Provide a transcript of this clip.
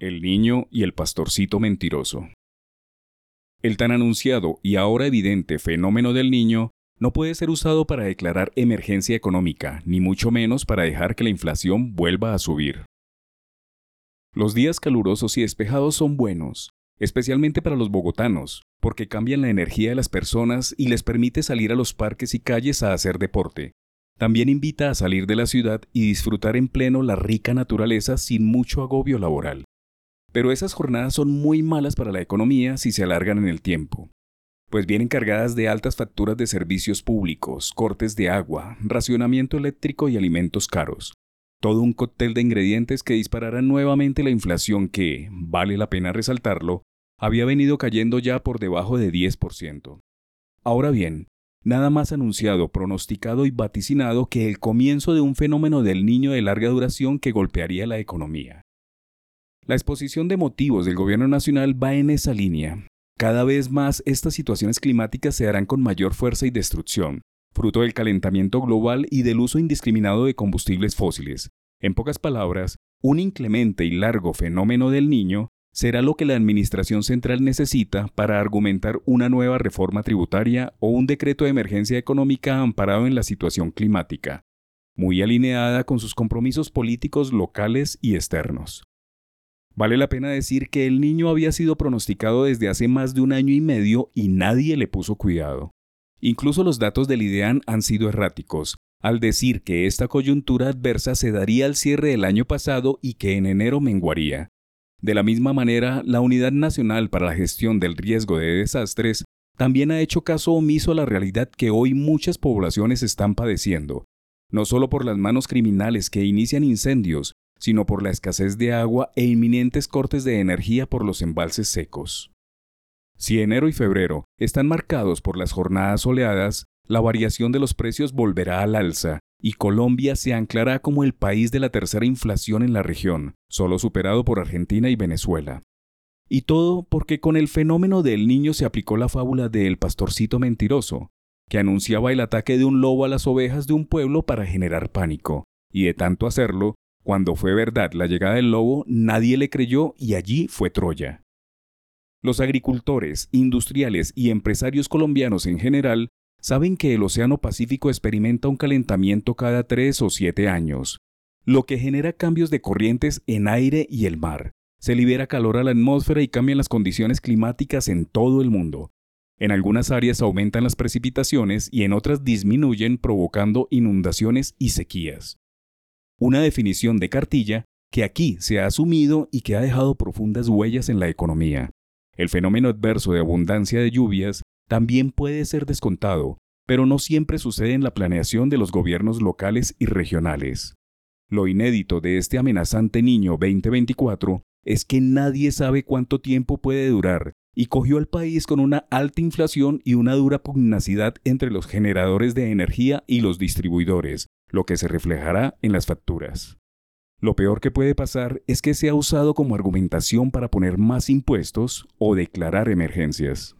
El niño y el pastorcito mentiroso. El tan anunciado y ahora evidente fenómeno del niño no puede ser usado para declarar emergencia económica, ni mucho menos para dejar que la inflación vuelva a subir. Los días calurosos y despejados son buenos, especialmente para los bogotanos, porque cambian la energía de las personas y les permite salir a los parques y calles a hacer deporte. También invita a salir de la ciudad y disfrutar en pleno la rica naturaleza sin mucho agobio laboral. Pero esas jornadas son muy malas para la economía si se alargan en el tiempo, pues vienen cargadas de altas facturas de servicios públicos, cortes de agua, racionamiento eléctrico y alimentos caros. Todo un cóctel de ingredientes que dispararán nuevamente la inflación que, vale la pena resaltarlo, había venido cayendo ya por debajo de 10%. Ahora bien, nada más anunciado, pronosticado y vaticinado que el comienzo de un fenómeno del niño de larga duración que golpearía la economía. La exposición de motivos del Gobierno Nacional va en esa línea. Cada vez más estas situaciones climáticas se harán con mayor fuerza y destrucción, fruto del calentamiento global y del uso indiscriminado de combustibles fósiles. En pocas palabras, un inclemente y largo fenómeno del niño será lo que la Administración Central necesita para argumentar una nueva reforma tributaria o un decreto de emergencia económica amparado en la situación climática, muy alineada con sus compromisos políticos locales y externos. Vale la pena decir que el niño había sido pronosticado desde hace más de un año y medio y nadie le puso cuidado. Incluso los datos del IDEAN han sido erráticos, al decir que esta coyuntura adversa se daría al cierre del año pasado y que en enero menguaría. De la misma manera, la Unidad Nacional para la Gestión del Riesgo de Desastres también ha hecho caso omiso a la realidad que hoy muchas poblaciones están padeciendo, no solo por las manos criminales que inician incendios, sino por la escasez de agua e inminentes cortes de energía por los embalses secos. Si enero y febrero están marcados por las jornadas soleadas, la variación de los precios volverá al alza y Colombia se anclará como el país de la tercera inflación en la región, solo superado por Argentina y Venezuela. Y todo porque con el fenómeno del niño se aplicó la fábula del pastorcito mentiroso, que anunciaba el ataque de un lobo a las ovejas de un pueblo para generar pánico, y de tanto hacerlo, cuando fue verdad la llegada del lobo, nadie le creyó y allí fue Troya. Los agricultores, industriales y empresarios colombianos en general saben que el Océano Pacífico experimenta un calentamiento cada tres o siete años, lo que genera cambios de corrientes en aire y el mar. Se libera calor a la atmósfera y cambian las condiciones climáticas en todo el mundo. En algunas áreas aumentan las precipitaciones y en otras disminuyen provocando inundaciones y sequías. Una definición de cartilla que aquí se ha asumido y que ha dejado profundas huellas en la economía. El fenómeno adverso de abundancia de lluvias también puede ser descontado, pero no siempre sucede en la planeación de los gobiernos locales y regionales. Lo inédito de este amenazante niño 2024 es que nadie sabe cuánto tiempo puede durar y cogió al país con una alta inflación y una dura pugnacidad entre los generadores de energía y los distribuidores, lo que se reflejará en las facturas. Lo peor que puede pasar es que sea usado como argumentación para poner más impuestos o declarar emergencias.